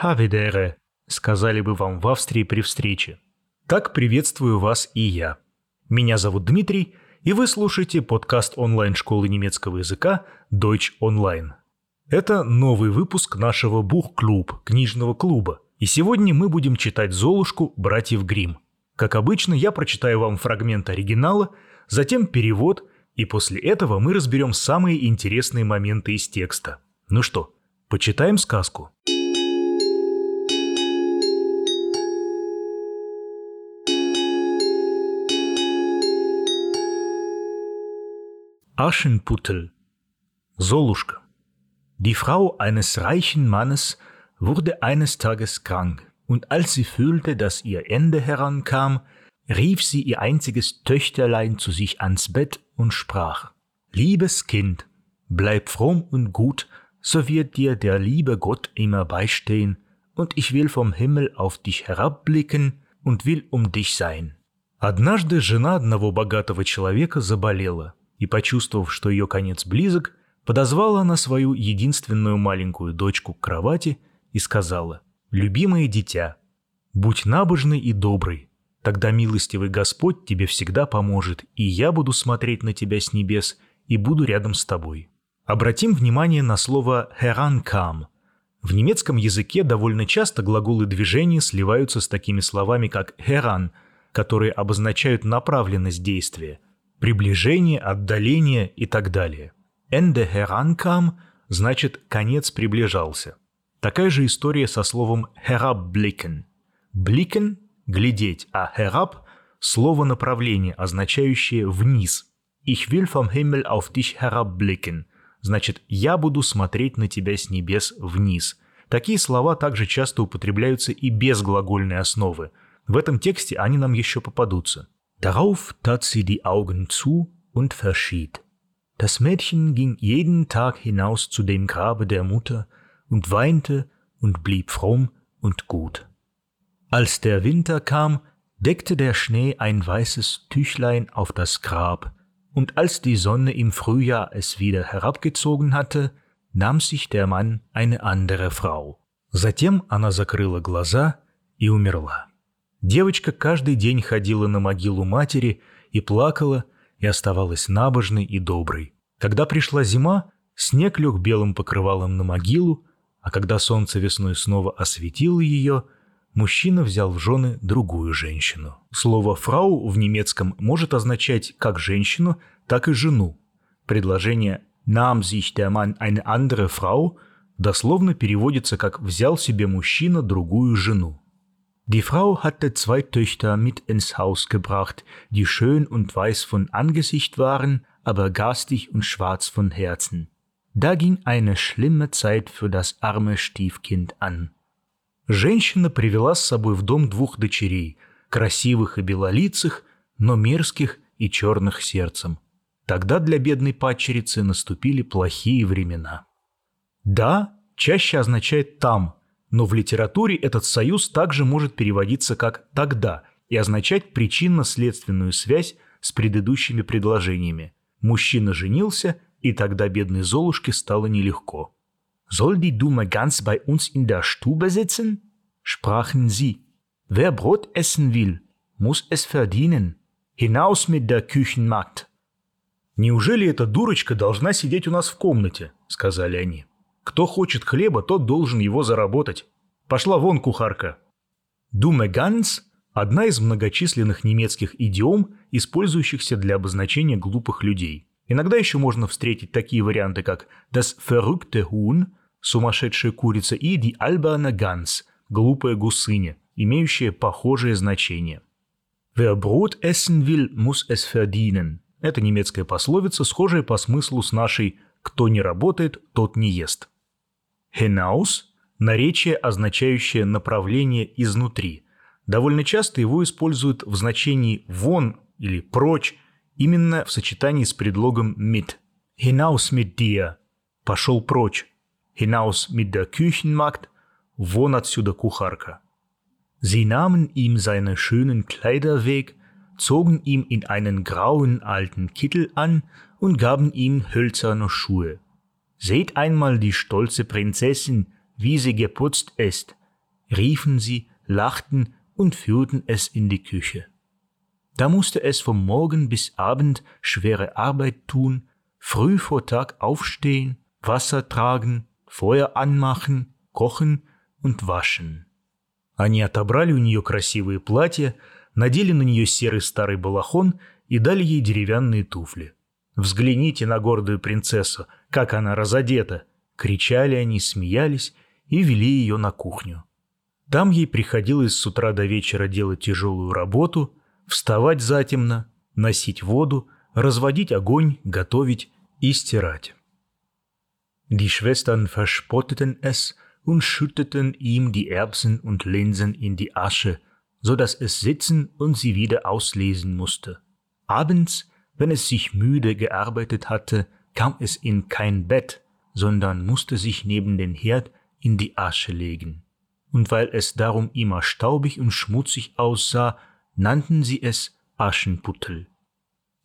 «Хавидере», сказали бы вам в Австрии при встрече. Так приветствую вас и я. Меня зовут Дмитрий, и вы слушаете подкаст онлайн-школы немецкого языка Deutsch Online. Это новый выпуск нашего Бух-клуб, книжного клуба, и сегодня мы будем читать «Золушку» братьев Грим. Как обычно, я прочитаю вам фрагмент оригинала, затем перевод, и после этого мы разберем самые интересные моменты из текста. Ну что, почитаем сказку? Aschenputtel Zoluschka Die Frau eines reichen Mannes wurde eines Tages krank, und als sie fühlte, dass ihr Ende herankam, rief sie ihr einziges Töchterlein zu sich ans Bett und sprach Liebes Kind, bleib fromm und gut, so wird dir der liebe Gott immer beistehen, und ich will vom Himmel auf dich herabblicken und will um dich sein. Однажды жена одного богатого человека заболела, И, почувствовав, что ее конец близок, подозвала она свою единственную маленькую дочку к кровати и сказала «Любимое дитя, будь набожный и добрый, тогда милостивый Господь тебе всегда поможет, и я буду смотреть на тебя с небес и буду рядом с тобой». Обратим внимание на слово «herankam». В немецком языке довольно часто глаголы движения сливаются с такими словами, как «heran», которые обозначают направленность действия – приближение, отдаление и так далее. Ende herankam значит «конец приближался». Такая же история со словом herabblicken. Blicken – глядеть, а herab – слово направление, означающее «вниз». Ich will vom Himmel auf dich herabblicken – значит «я буду смотреть на тебя с небес вниз». Такие слова также часто употребляются и без глагольной основы. В этом тексте они нам еще попадутся – Darauf tat sie die Augen zu und verschied. Das Mädchen ging jeden Tag hinaus zu dem Grabe der Mutter und weinte und blieb fromm und gut. Als der Winter kam, deckte der Schnee ein weißes Tüchlein auf das Grab, und als die Sonne im Frühjahr es wieder herabgezogen hatte, nahm sich der Mann eine andere Frau. Затем она закрыла глаза и умерла. Девочка каждый день ходила на могилу матери и плакала, и оставалась набожной и доброй. Когда пришла зима, снег лег белым покрывалом на могилу, а когда солнце весной снова осветило ее, мужчина взял в жены другую женщину. Слово «фрау» в немецком может означать как женщину, так и жену. Предложение «nahm sich der Mann eine andere Frau» дословно переводится как «взял себе мужчина другую жену». Die Frau hatte zwei Töchter mit ins Haus gebracht, die schön und weiß von Angesicht waren, aber garstig und schwarz von Herzen. Da ging eine schlimme Zeit für das arme Stiefkind an. Женщина привела с собой в дом двух дочерей, красивых и белолицых, но мерзких и черных сердцем. Тогда для бедной падчерицы наступили плохие времена. «Да» чаще означает «там», но в литературе этот союз также может переводиться как «тогда» и означать причинно-следственную связь с предыдущими предложениями. Мужчина женился, и тогда бедной Золушке стало нелегко. «Soll die Dumme ganz bei uns in der Stube sitzen?» sprachen sie. «Wer Brot essen will, muss es verdienen. Hinaus mit der Küchenmagd!» «Неужели эта дурочка должна сидеть у нас в комнате?» – сказали они. Кто хочет хлеба, тот должен его заработать. Пошла вон, кухарка. Думе ганс – одна из многочисленных немецких идиом, использующихся для обозначения глупых людей. Иногда еще можно встретить такие варианты, как das verrückte Huhn – сумасшедшая курица и die alberne Gans – глупая гусыня, имеющая похожее значение. Wer Brot essen will, muss es verdienen. Это немецкая пословица, схожая по смыслу с нашей «кто не работает, тот не ест». Hinaus – наречие, означающее направление изнутри. Довольно часто его используют в значении «вон» или «прочь», именно в сочетании с предлогом mit. Hinaus mit dir – пошел прочь. Hinaus mit der Küchenmagd – вон отсюда кухарка. Sie nahmen ihm seine schönen Kleider weg, zogen ihm in einen grauen alten Kittel an und gaben ihm hölzerne Schuhe. Seht einmal die stolze Prinzessin, wie sie geputzt ist. riefen sie, lachten und führten es in die Küche. Da musste es vom Morgen bis Abend schwere Arbeit tun, früh vor Tag aufstehen, Wasser tragen, Feuer anmachen, kochen und waschen. Они отобрали у нее красивые платья, надели на нее серый старый балахон и дали ей деревянные туфли. «Взгляните на гордую принцессу, как она разодета!» Кричали они, смеялись и вели ее на кухню. Там ей приходилось с утра до вечера делать тяжелую работу, вставать затемно, носить воду, разводить огонь, готовить и стирать. Die Schwestern verspotteten es und schütteten ihm die Erbsen und Linsen in die Asche, so dass es sitzen und sie wieder auslesen musste. Abends, wenn es sich müde gearbeitet hatte, kam es in kein Bett, sondern musste sich neben den Herd in die Asche legen. Und weil es darum immer staubig und schmutzig aussah, nannten sie es Aschenputtel.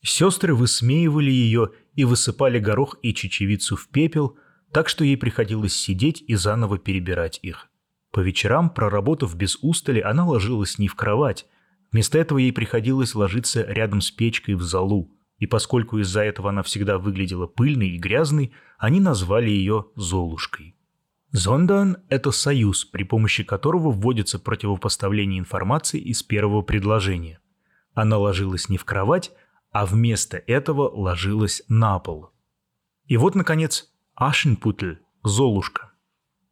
Сестры высмеивали ее и высыпали горох и чечевицу в пепел, так что ей приходилось сидеть и заново перебирать их. По вечерам, проработав без устали, она ложилась не в кровать. Вместо этого ей приходилось ложиться рядом с печкой в залу. И поскольку из-за этого она всегда выглядела пыльной и грязной, они назвали ее Золушкой. Зондан – это союз, при помощи которого вводится противопоставление информации из первого предложения. Она ложилась не в кровать, а вместо этого ложилась на пол. И вот, наконец, Ашенпутль – Золушка.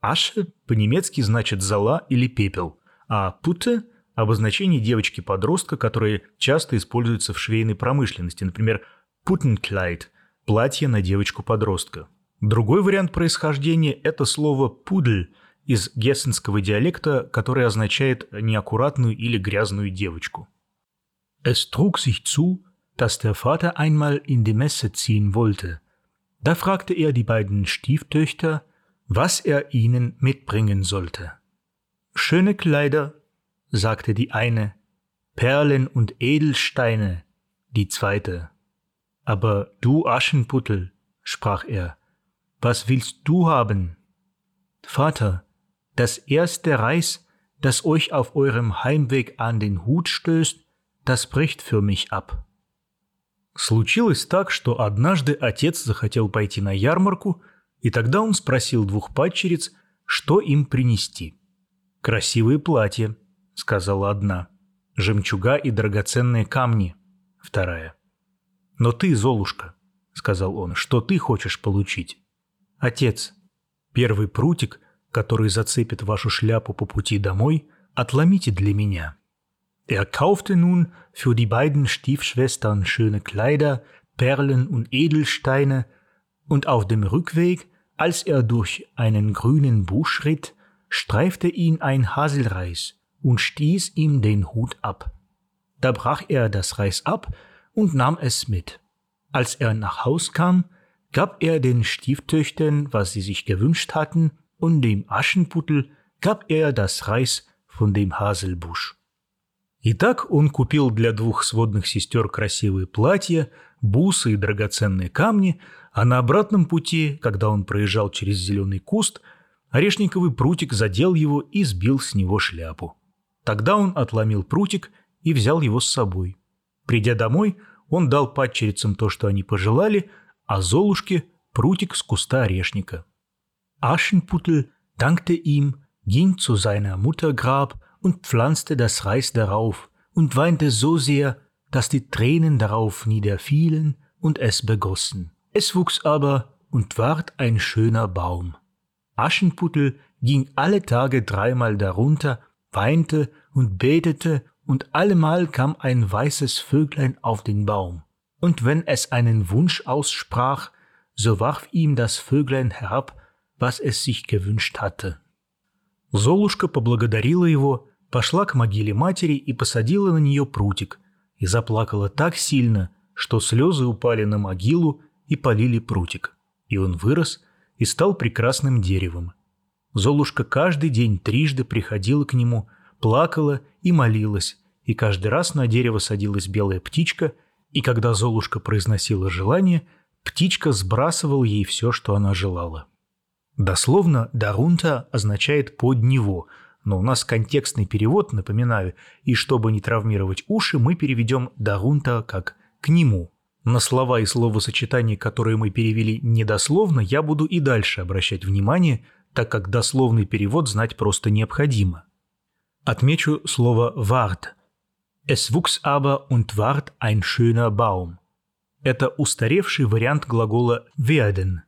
Аше по-немецки значит «зола» или «пепел», а «путе» – обозначение девочки-подростка, которое часто используется в швейной промышленности, например, «путенклайд» – платье на девочку-подростка. Другой вариант происхождения – это слово «пудль» из гессенского диалекта, которое означает неаккуратную или грязную девочку. Es trug sich zu, dass der Vater einmal in die Messe ziehen wollte – da fragte er die beiden Stieftöchter, was er ihnen mitbringen sollte. Schöne Kleider, sagte die eine, Perlen und Edelsteine, die zweite. Aber du Aschenputtel, sprach er, was willst du haben? Vater, das erste Reis, das euch auf eurem Heimweg an den Hut stößt, das bricht für mich ab. Случилось так, что однажды отец захотел пойти на ярмарку, и тогда он спросил двух падчериц, что им принести. «Красивые платья», — сказала одна, — «жемчуга и драгоценные камни», — вторая. «Но ты, Золушка», — сказал он, — «что ты хочешь получить?» «Отец, первый прутик, который зацепит вашу шляпу по пути домой, отломите для меня». Er kaufte nun für die beiden Stiefschwestern schöne Kleider, Perlen und Edelsteine, und auf dem Rückweg, als er durch einen grünen Busch ritt, streifte ihn ein Haselreis und stieß ihm den Hut ab. Da brach er das Reis ab und nahm es mit. Als er nach Haus kam, gab er den Stieftöchtern, was sie sich gewünscht hatten, und dem Aschenputtel gab er das Reis von dem Haselbusch. Итак, он купил для двух сводных сестер красивые платья, бусы и драгоценные камни, а на обратном пути, когда он проезжал через зеленый куст, орешниковый прутик задел его и сбил с него шляпу. Тогда он отломил прутик и взял его с собой. Придя домой, он дал падчерицам то, что они пожелали, а Золушке – прутик с куста орешника. Aschenputtel dankte ihm, ging zu seiner Mutter und pflanzte das Reis darauf und weinte so sehr, dass die Tränen darauf niederfielen und es begossen. Es wuchs aber und ward ein schöner Baum. Aschenputtel ging alle Tage dreimal darunter, weinte und betete, und allemal kam ein weißes Vöglein auf den Baum. Und wenn es einen Wunsch aussprach, so warf ihm das Vöglein herab, was es sich gewünscht hatte. Золушка поблагодарила его пошла к могиле матери и посадила на нее прутик, и заплакала так сильно, что слезы упали на могилу и полили прутик, и он вырос и стал прекрасным деревом. Золушка каждый день трижды приходила к нему, плакала и молилась, и каждый раз на дерево садилась белая птичка, и когда Золушка произносила желание, птичка сбрасывала ей все, что она желала. Дословно «дарунта» означает «под него», но у нас контекстный перевод, напоминаю, и чтобы не травмировать уши, мы переведем «дарунта» как «к нему». На слова и словосочетания, которые мы перевели недословно, я буду и дальше обращать внимание, так как дословный перевод знать просто необходимо. Отмечу слово «ward». «Es wuchs aber und ward ein schöner Baum». Это устаревший вариант глагола «werden».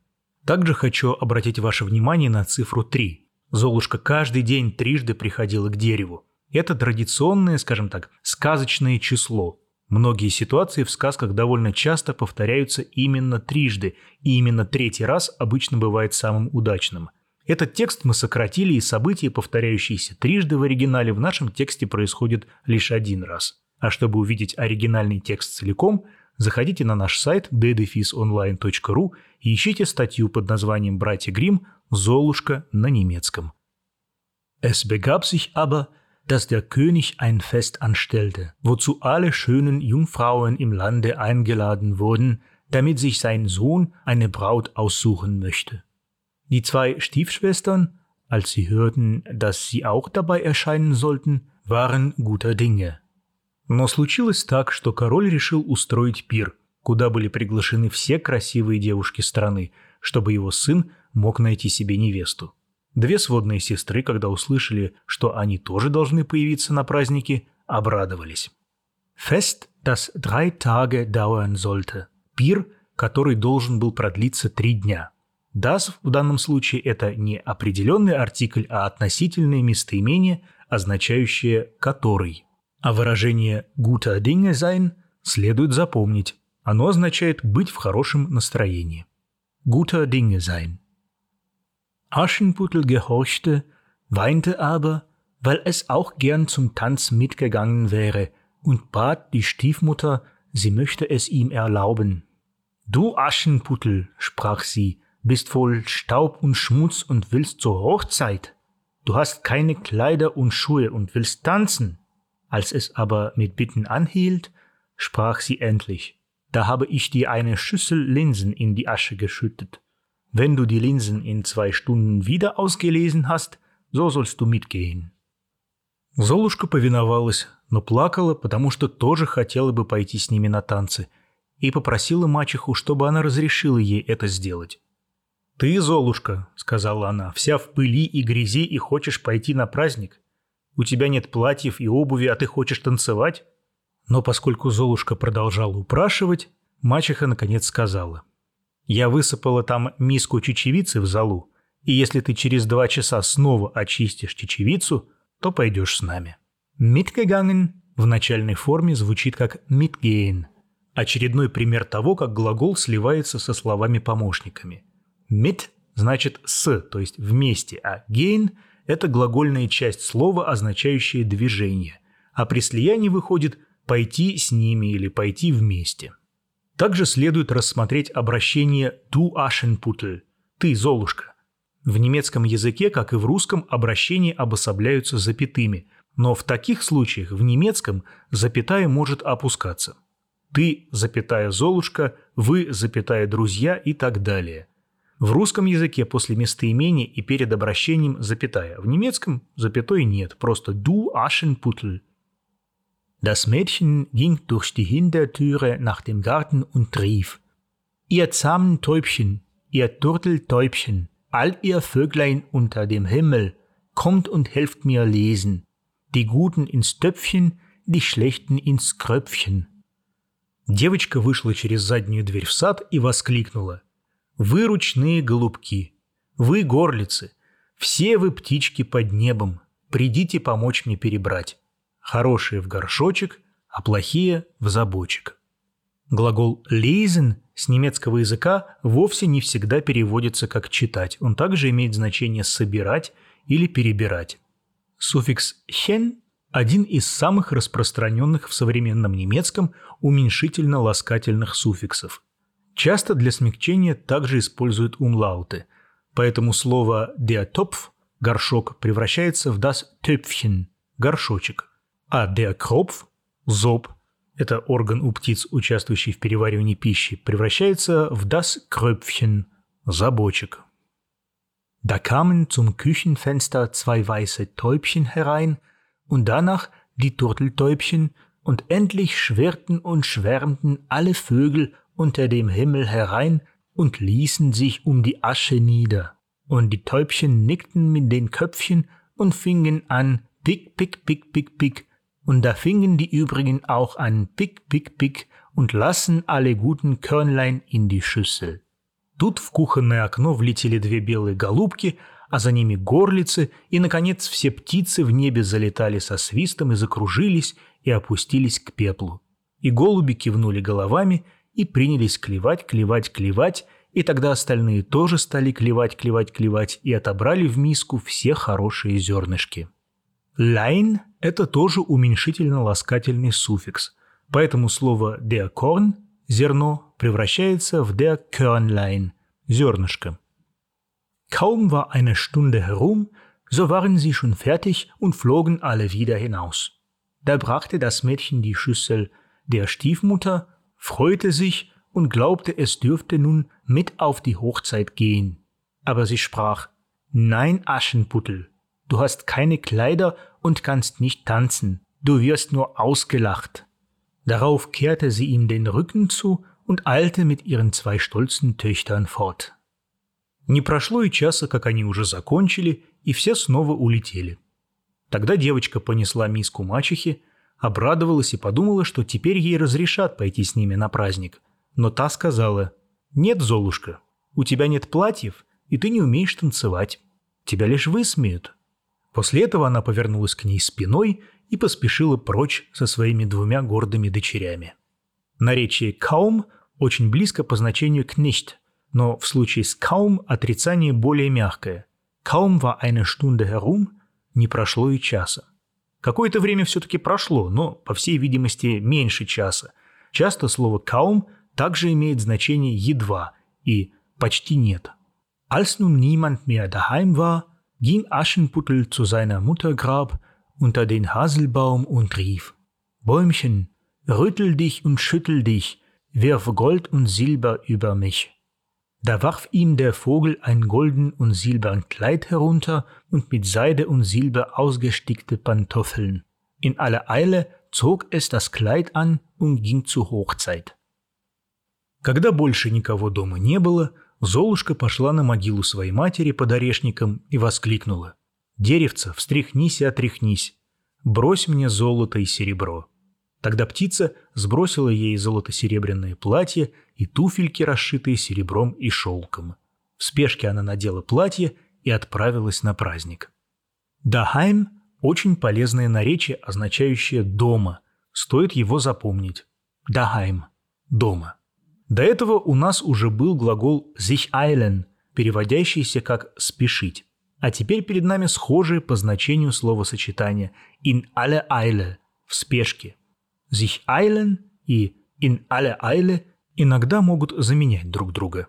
Также хочу обратить ваше внимание на цифру 3. Золушка каждый день трижды приходила к дереву. Это традиционное, скажем так, сказочное число. Многие ситуации в сказках довольно часто повторяются именно трижды, и именно третий раз обычно бывает самым удачным. Этот текст мы сократили, и события, повторяющиеся трижды в оригинале, в нашем тексте происходят лишь один раз. А чтобы увидеть оригинальный текст целиком – заходите на наш сайт ddefisonline.ru и ищите статью под названием «Братья Гримм. Золушка на немецком». Es begab sich aber, dass der König ein Fest anstellte, wozu alle schönen Jungfrauen im Lande eingeladen wurden, damit sich sein Sohn eine Braut aussuchen möchte. Die zwei Stiefschwestern, als sie hörten, dass sie auch dabei erscheinen sollten, waren guter Dinge. Но случилось так, что король решил устроить пир, куда были приглашены все красивые девушки страны, чтобы его сын мог найти себе невесту. Две сводные сестры, когда услышали, что они тоже должны появиться на празднике, обрадовались. Fest, das drei Tage dauern sollte. Пир, который должен был продлиться три дня. Das в данном случае это не определенный артикль, а относительное местоимение, означающее «который». А выражение «guter Dinge sein» следует запомнить. Оно означает быть в хорошем настроении. Guter Dinge sein. Aschenputtel gehorchte, weinte aber, weil es auch gern zum Tanz mitgegangen wäre und bat die Stiefmutter, sie möchte es ihm erlauben. Du Aschenputtel, sprach sie, bist voll Staub und Schmutz und willst zur Hochzeit. Du hast keine Kleider und Schuhe und willst tanzen. Als es aber mit Bitten anhielt, sprach sie endlich, da habe ich dir eine Schüssel Linsen in die Asche geschüttet. Wenn du die Linsen in zwei Stunden wieder ausgelesen hast, so sollst du mitgehen. Золушка повиновалась, но плакала, потому что тоже хотела бы пойти с ними на танцы, и попросила мачеху, чтобы она разрешила ей это сделать. «Ты, Золушка», — сказала она, — «вся в пыли и грязи и хочешь пойти на праздник? У тебя нет платьев и обуви, а ты хочешь танцевать?» Но поскольку Золушка продолжала упрашивать, мачеха наконец сказала. «Я высыпала там миску чечевицы в залу, и если ты через два часа снова очистишь чечевицу, то пойдешь с нами». «Mitgegangen» в начальной форме звучит как «mitgehen», очередной пример того, как глагол сливается со словами-помощниками. «Mit» значит «с», то есть «вместе», а «gehen» – это глагольная часть слова, означающая движение, а при слиянии выходит «пойти с ними» или «пойти вместе». Также следует рассмотреть обращение «du Aschenputtel» – «ты, Золушка». В немецком языке, как и в русском, обращения обособляются запятыми, но в таких случаях в немецком запятая может опускаться. «Ты, запятая Золушка», «вы, запятая друзья» и так далее – в русском языке после местоимения и перед обращением запятая. В немецком запятой нет, просто du Aschenputtel. Das Mädchen ging durch die Hintertüre nach dem Garten und rief: Ihr zahmen Täubchen, ihr Turteltäubchen, all ihr Vöglein unter dem Himmel, kommt und helft mir lesen. Die Guten ins Töpfchen, die Schlechten ins Крöpfchen. Девочка вышла через заднюю дверь в сад и воскликнула. Вы ручные голубки, вы горлицы, все вы птички под небом, придите помочь мне перебрать. Хорошие в горшочек, а плохие в забочек. Глагол «lesen» с немецкого языка вовсе не всегда переводится как «читать». Он также имеет значение «собирать» или «перебирать». Суффикс «hen» – один из самых распространенных в современном немецком уменьшительно-ласкательных суффиксов – Часто для смягчения также используют умлауты, поэтому слово Topf – горшок превращается в das Töpfchen – горшочек, а Kropf – зоб – это орган у птиц, участвующий в переваривании пищи, превращается в das Kröpfchen – забочек. Da kamen zum Küchenfenster zwei weiße Täubchen herein und danach die Turteltäubchen und endlich schwirrten und schwärmten alle Vögel unter dem Himmel herein und ließen sich um die Asche nieder. Und die Täubchen nickten mit den Köpfchen und fingen an, pick, pick, pick, pick, pick, und da fingen die übrigen auch an, pick, pick, pick, und lassen alle guten Körnlein in die Schüssel. Тут в кухонное окно влетели две белые голубки, а за ними горлицы, и, наконец, все птицы в небе залетали со свистом и закружились, и опустились к пеплу. И голуби кивнули головами и принялись клевать, клевать, клевать, и тогда остальные тоже стали клевать, клевать, клевать и отобрали в миску все хорошие зернышки. Лайн – это тоже уменьшительно-ласкательный суффикс, поэтому слово der Korn – зерно превращается в der Körnlein – зернышко. Kaum war eine Stunde herum, so waren sie schon fertig und flogen alle wieder hinaus. Da brachte das Mädchen die Schüssel der Stiefmutter, freute sich und glaubte, es dürfte nun mit auf die Hochzeit gehen. Aber sie sprach, Nein, Aschenputtel, du hast keine Kleider und kannst nicht tanzen, du wirst nur ausgelacht. Darauf kehrte sie ihm den Rücken zu und eilte mit ihren zwei stolzen Töchtern fort. Не прошло и часа, как они уже закончили, и все снова улетели. Тогда девочка понесла миску мачехи, обрадовалась и подумала, что теперь ей разрешат пойти с ними на праздник. Но та сказала, «Нет, Золушка, у тебя нет платьев, и ты не умеешь танцевать. Тебя лишь высмеют». После этого она повернулась к ней спиной и поспешила прочь со своими двумя гордыми дочерями. Наречие «каум» очень близко по значению к «nicht», но в случае с «kaum» отрицание более мягкое. «Kaum war eine Stunde herum» не прошло и часа. Какое-то время все-таки прошло, но, по всей видимости, меньше часа. Часто слово «kaum» также имеет значение «едва» и «почти нет». Als nun niemand mehr daheim war, ging Aschenputtel zu seiner Mutter Grab unter den Haselbaum und rief, Bäumchen, rüttel dich und schüttel dich, wirf Gold und Silber über mich. Da warf ihm der Vogel ein golden und silbern Kleid herunter und mit Seide und Silber ausgestickte Pantoffeln. In aller Eile zog es das Kleid an und ging zur Hochzeit. Когда больше никого дома не было, Золушка пошла на могилу своей матери под орешником и воскликнула. «Деревце, встряхнись и отряхнись, брось мне золото и серебро». Тогда птица сбросила ей золото-серебряное платье и туфельки, расшитые серебром и шелком. В спешке она надела платье и отправилась на праздник. «Дахайм» – очень полезное наречие, означающее «дома». Стоит его запомнить. «Дахайм» – «дома». До этого у нас уже был глагол «sich eilen», переводящийся как «спешить». А теперь перед нами схожие по значению словосочетания «in alle Eile» – «в спешке». Sich eilen и in alle Eile иногда могут заменять друг друга.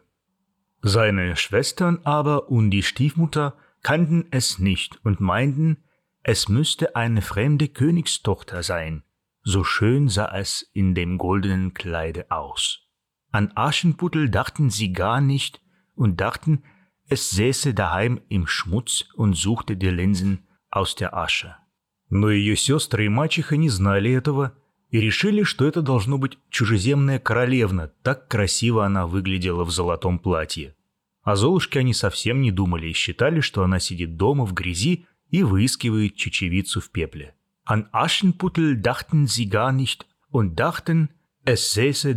Seine Schwestern aber und die Stiefmutter kannten es nicht und meinten, es müsste eine fremde Königstochter sein, so schön sah es in dem goldenen Kleide aus. An Aschenputtel dachten sie gar nicht und dachten, es säße daheim im Schmutz und suchte die Linsen aus der Asche. Но ее сестры и мачеха не знали этого и решили, что это должно быть чужеземная королевна, так красиво она выглядела в золотом платье. О Золушке они совсем не думали и считали, что она сидит дома в грязи и выискивает чечевицу в пепле. An Aschenputtel dachten sie gar nicht und dachten, es säße.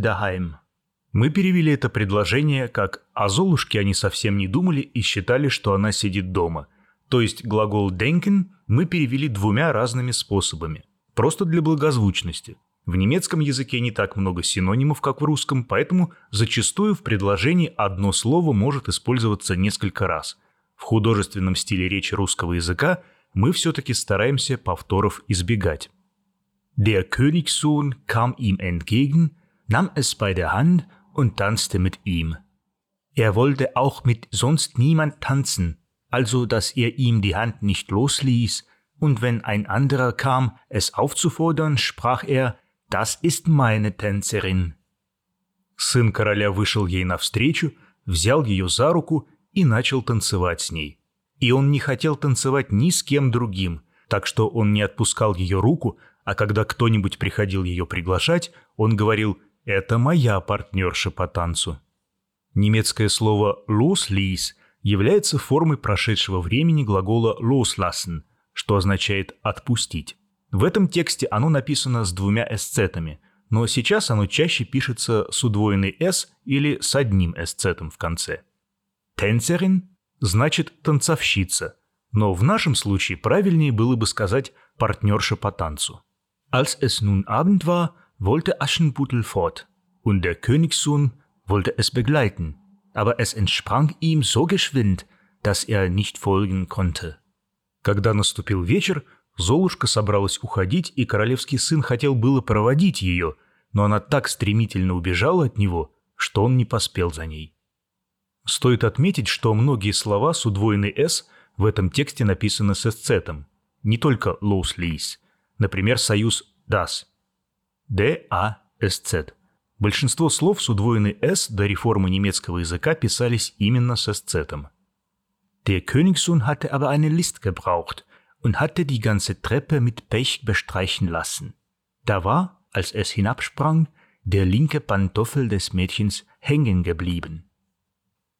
Мы перевели это предложение как «о Золушке они совсем не думали и считали, что она сидит дома». То есть глагол «denken» мы перевели двумя разными способами, просто для благозвучности – в немецком языке не так много синонимов, как в русском, поэтому зачастую в предложении одно слово может использоваться несколько раз. В художественном стиле речи русского языка мы все-таки стараемся повторов избегать. Der Königssohn kam ihm entgegen, nahm es bei der Hand und tanzte mit ihm. Er wollte auch mit sonst niemand tanzen, also dass er ihm die Hand nicht losließ, und wenn ein anderer kam, es aufzufordern, sprach er, Das ist meine Tänzerin». Сын короля вышел ей навстречу, взял ее за руку и начал танцевать с ней. И он не хотел танцевать ни с кем другим, так что он не отпускал ее руку, а когда кто-нибудь приходил ее приглашать, он говорил «это моя партнерша по танцу». Немецкое слово «losließ» является формой прошедшего времени глагола loslassen, что означает «отпустить». В этом тексте оно написано с двумя эсцетами, но сейчас оно чаще пишется с удвоенной «с» или с одним эсцетом в конце. «Tänzerin» значит «танцовщица», но в нашем случае правильнее было бы сказать «партнерша по танцу». Als es nun Abend war, wollte Aschenputtel fort, und der Königssohn wollte es begleiten, aber es entsprang ihm so geschwind, dass er nicht folgen konnte. Когда наступил вечер, Золушка собралась уходить, и королевский сын хотел было проводить ее, но она так стремительно убежала от него, что он не поспел за ней. Стоит отметить, что многие слова с удвоенной «с» в этом тексте написаны с эсцетом, не только «losließ», например, союз «das». D-A-S-Z. Большинство слов с удвоенной «с» до реформы немецкого языка писались именно с эсцетом. Der Königssohn hatte aber eine List gebraucht und hatte die ganze Treppe mit Pech bestreichen lassen. Da war, als es hinabsprang, der linke Pantoffel des Mädchens hängen geblieben.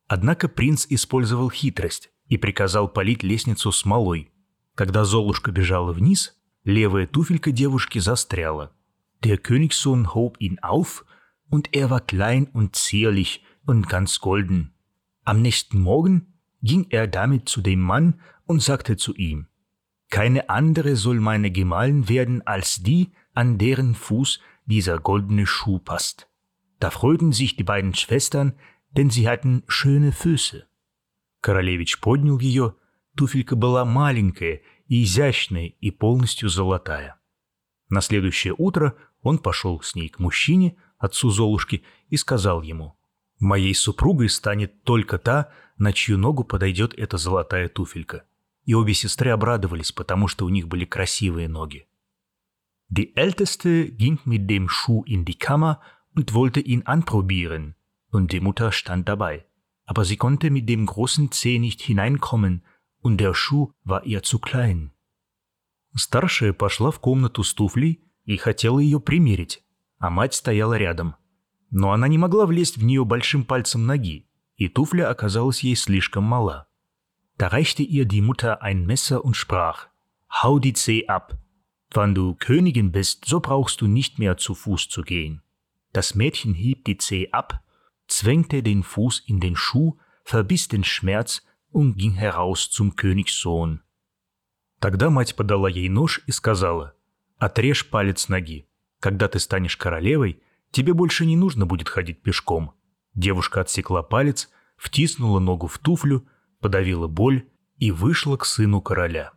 Однако принц использовал хитрость и приказал полить лестницу смолой. Когда Золушка бежала вниз, левая туфелька девушки застряла. Der Königssohn hob ihn auf, und er war klein und zierlich und ganz golden. Am nächsten Morgen ging er damit zu dem Mann und sagte zu ihm, Keine andere soll meine Gemahlin werden als die, an deren Fuß dieser goldene Schuh passt. Da freuten sich die beiden Schwestern, denn sie hatten schöne Füße. Королевич поднял ее, туфелька была маленькая и изящная и полностью золотая. На следующее утро он пошел с ней к мужчине, отцу Золушки, и сказал ему, «Моей супругой станет только та, на чью ногу подойдет эта золотая туфелька. И обе сестры обрадовались, потому что у них были красивые ноги. Die Älteste ging mit dem Schuh in die Kammer und wollte ihn anprobieren, und die Mutter stand dabei. Aber sie konnte mit dem großen Zeh nicht hineinkommen, und der Schuh war ihr zu klein. Старшая пошла в комнату с туфлей и хотела ее примерить, а мать стояла рядом. Но она не могла влезть в нее большим пальцем ноги, и туфля оказалась ей слишком мала. Da reichte ihr die Mutter ein Messer und sprach, Hau die Zeh ab. Wann du Königin bist, so brauchst du nicht mehr zu Fuß zu gehen. Das Mädchen hieb die Zeh ab, zwängte den Fuß in den Schuh, verbiss den Schmerz und ging heraus zum Königssohn. Тогда мать подала ей нож и сказала, «Отрежь палец ноги. Когда ты станешь королевой, тебе больше не нужно будет ходить пешком. Девушка отсекла палец, втиснула ногу в туфлю, подавила боль и вышла к сыну короля.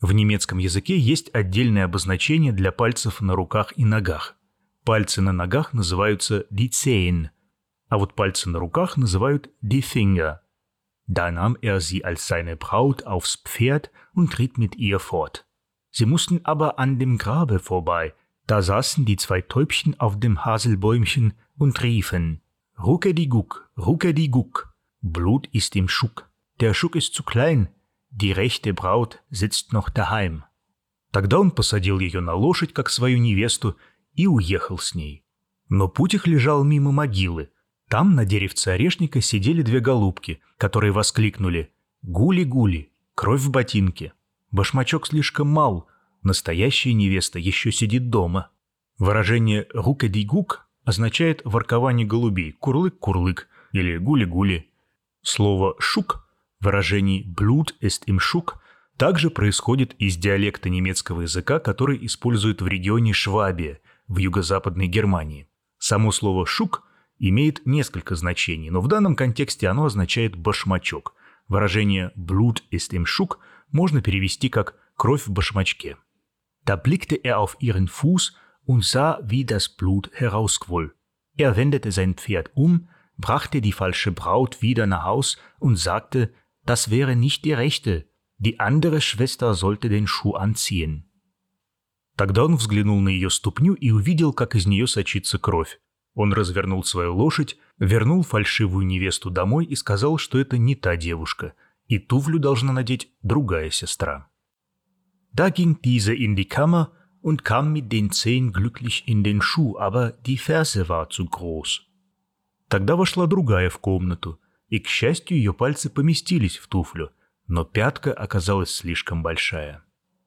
В немецком языке есть отдельное обозначение для пальцев на руках и ногах. Пальцы на ногах называются die Zehen, а вот пальцы на руках называют die Finger. Da nahm er sie als seine Braut aufs Pferd und ritt mit ihr fort. Sie mussten aber an dem Grabe vorbei, da saßen die zwei Täubchen auf dem Haselbäumchen und riefen Rucke-die-Guck, Rucke-die-Guck, Blut ist im Schuck, Der Schuck ist zu klein, die rechte Braut sitzt noch daheim. Тогда он посадил ее на лошадь, как свою невесту, и уехал с ней. Но путь их лежал мимо могилы. Там на деревце орешника сидели две голубки, которые воскликнули «Гули-гули, кровь в ботинке, башмачок слишком мал, настоящая невеста еще сидит дома». Выражение «рука-ди-гук» означает воркование голубей «курлык-курлык» или «гули-гули». Слово «шук» в выражении «блюд ist im шук» также происходит из диалекта немецкого языка, который используют в регионе Швабия в юго-западной Германии. Само слово «шук» имеет несколько значений, но в данном контексте оно означает «башмачок». Выражение «Blut ist im Schuck» можно перевести как «кровь в башмачке». Da blickte er auf ihren Fuß und sah, wie das Blut herausquoll. Er wendete sein Pferd um, brachte die falsche Braut wieder nach Haus und sagte, das wäre nicht die rechte, die andere Schwester sollte den Schuh anziehen. Тогда он взглянул на ее ступню и увидел, как из нее сочится кровь. Он развернул свою лошадь, вернул фальшивую невесту домой и сказал, что это не та девушка, и туфлю должна надеть другая сестра. Da ging diese in die Kammer und kam mit den Zehen glücklich in den Schuh, aber die Ferse war zu groß. Тогда вошла другая в комнату, и, к счастью, ее пальцы поместились в туфлю, но пятка оказалась слишком большая.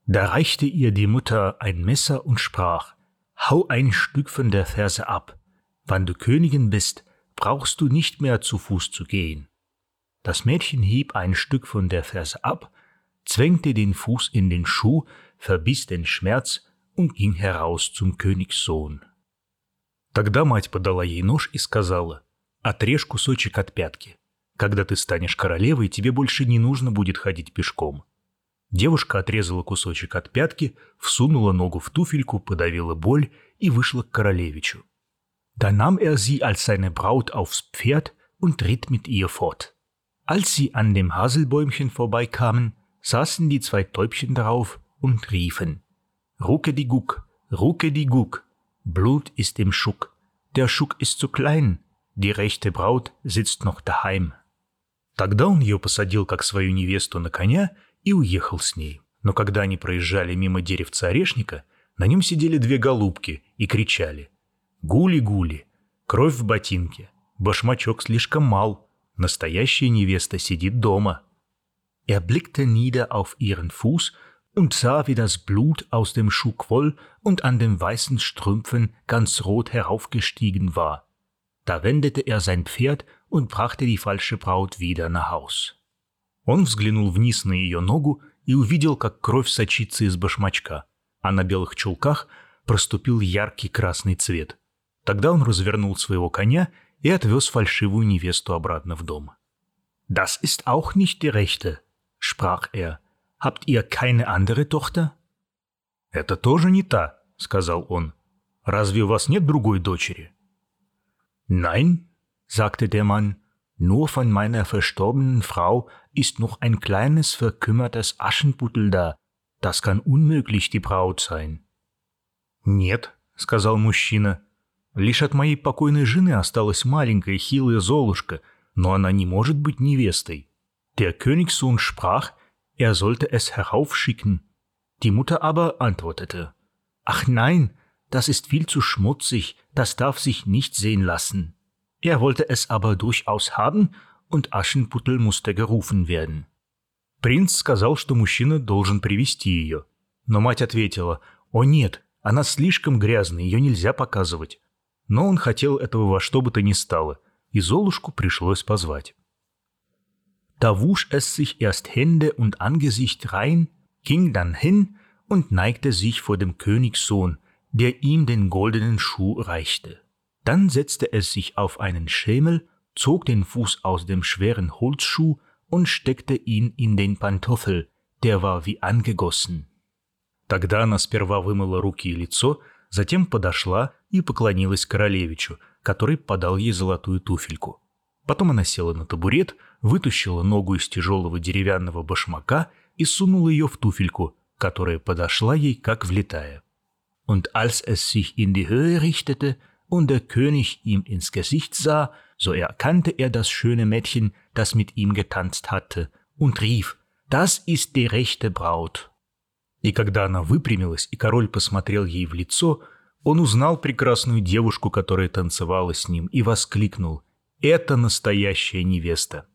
Da reichte ihr die Mutter ein Messer und sprach, Hau ein Stück von der Ferse ab. Wann du Königin bist, brauchst du nicht mehr zu Fuß zu gehen. Das Mädchen hieb ein Stück von der Ferse ab, zwängte den Fuß in den Schuh, verbiss den Schmerz und ging heraus zum Königssohn. Тогда мать подала ей нож и сказала, «Отрежь кусочек от пятки. Когда ты станешь королевой, тебе больше не нужно будет ходить пешком». Девушка отрезала кусочек от пятки, всунула ногу в туфельку, подавила боль и вышла к королевичу. Da nahm er sie als seine Braut aufs Pferd und ritt mit ihr fort. Als sie an dem Haselbäumchen vorbeikamen, saßen die zwei Täubchen darauf und riefen Rucke die Guck, Rucke die Guck, Blut ist im Schuck, der Schuck ist zu klein, die rechte Braut sitzt noch daheim. Тогда он ее посадил как свою невесту на коня и уехал с ней. Но когда они проезжали мимо деревца орешника, на нем сидели две голубки и кричали Гули-гули, кровь в ботинке, башмачок слишком мал, настоящая невеста сидит дома. Er blickte nieder auf ihren Fuß und sah, wie das Blut aus dem Schuh quoll und an den weißen Strümpfen ganz rot heraufgestiegen war. Da wendete er sein Pferd und brachte die falsche Braut wieder nach Haus. Он взглянул вниз на ее ногу и увидел, как кровь сочится из башмачка, а на белых чулках проступил яркий красный цвет. Тогда он развернул своего коня и отвез фальшивую невесту обратно в дом. «Das ist auch nicht die rechte», — sprach er. «Habt ihr keine andere Tochter?» «Это тоже не та», — сказал он. «Разве у вас нет другой дочери?» «Nein», sagte der Mann, «nur von meiner verstorbenen Frau ist noch ein kleines verkümmertes Aschenputtel da. Das kann unmöglich die Braut sein». «Нет», — сказал мужчина, Лишь от моей покойной жены осталась маленькая хилая Золушка, но она не может быть невестой. Der Königssohn sprach, er sollte es heraufschicken. Die Mutter aber antwortete, Ach nein, das ist viel zu schmutzig, das darf sich nicht sehen lassen. Er wollte es aber durchaus haben, und Aschenputtel musste gerufen werden. Принц сказал, что мужчина должен привести ее. Но мать ответила, «О нет, она слишком грязная, ее нельзя показывать. Но он хотел этого во что бы то ни стало, и Золушку пришлось позвать. Da wusch es sich erst Hände und Angesicht rein, ging dann hin und neigte sich vor dem Königssohn, der ihm den goldenen Schuh reichte. Dann setzte es sich auf einen Schemel, zog den Fuß aus dem schweren Holzschuh und steckte ihn in den Pantoffel, der war wie angegossen. Тогда она сперва вымыла руки и лицо, затем подошла и поклонилась королевичу, который подал ей золотую туфельку. Потом она села на табурет, вытащила ногу из тяжелого деревянного башмака и сунула ее в туфельку, которая подошла ей как влетая. Und als es sich in die Höhe richtete und der König ihm ins Gesicht sah, so erkannte er das schöne Mädchen, das mit ihm getanzt hatte, und rief, «Das ist die rechte Braut!» И когда она выпрямилась, и король посмотрел ей в лицо, он узнал прекрасную девушку, которая танцевала с ним, и воскликнул «Это настоящая невеста!»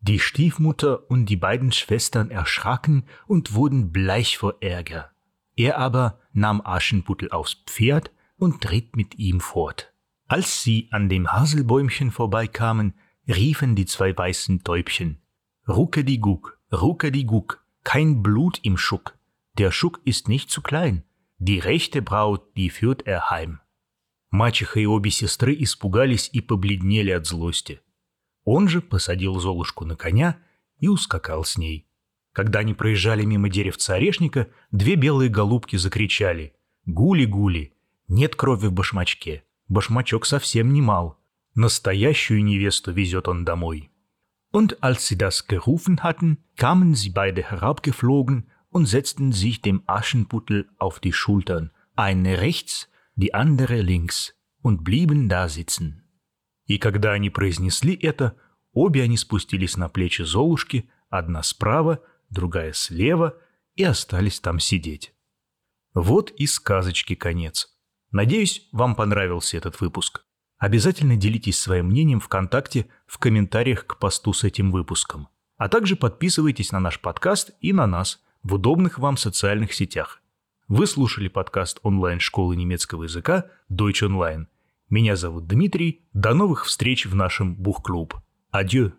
Die Stiefmutter und die beiden Schwestern erschraken und wurden bleich vor Ärger. Er aber nahm Aschenputtel aufs Pferd und ritt mit ihm fort. Als sie an dem Haselbäumchen vorbeikamen, riefen die zwei weißen Täubchen Rucke die Guck, Rucke die Guck, kein Blut im Schuck, der Schuck ist nicht zu klein. Die rechte Braut, die führt er heim. Мачеха и обе сестры испугались и побледнели от злости. Он же посадил Золушку на коня и ускакал с ней. Когда они проезжали мимо деревца орешника, две белые голубки закричали «Гули-гули! Нет крови в башмачке! Башмачок совсем не мал! Настоящую невесту везет он домой!» Und als sie das gerufen hatten, kamen sie beide herabgeflogen und setzten sich dem Aschenputtel auf die Schultern, eine rechts, die andere links, und blieben da sitzen. И когда они произнесли это, обе они спустились на плечи Золушки, одна справа, другая слева, и остались там сидеть. Вот и сказочки конец. Надеюсь, вам понравился этот выпуск. Обязательно делитесь своим мнением ВКонтакте в комментариях к посту с этим выпуском. А также подписывайтесь на наш подкаст и на нас в удобных вам социальных сетях. Вы слушали подкаст онлайн-школы немецкого языка Deutsch Online. Меня зовут Дмитрий. До новых встреч в нашем Бухклуб. Адью.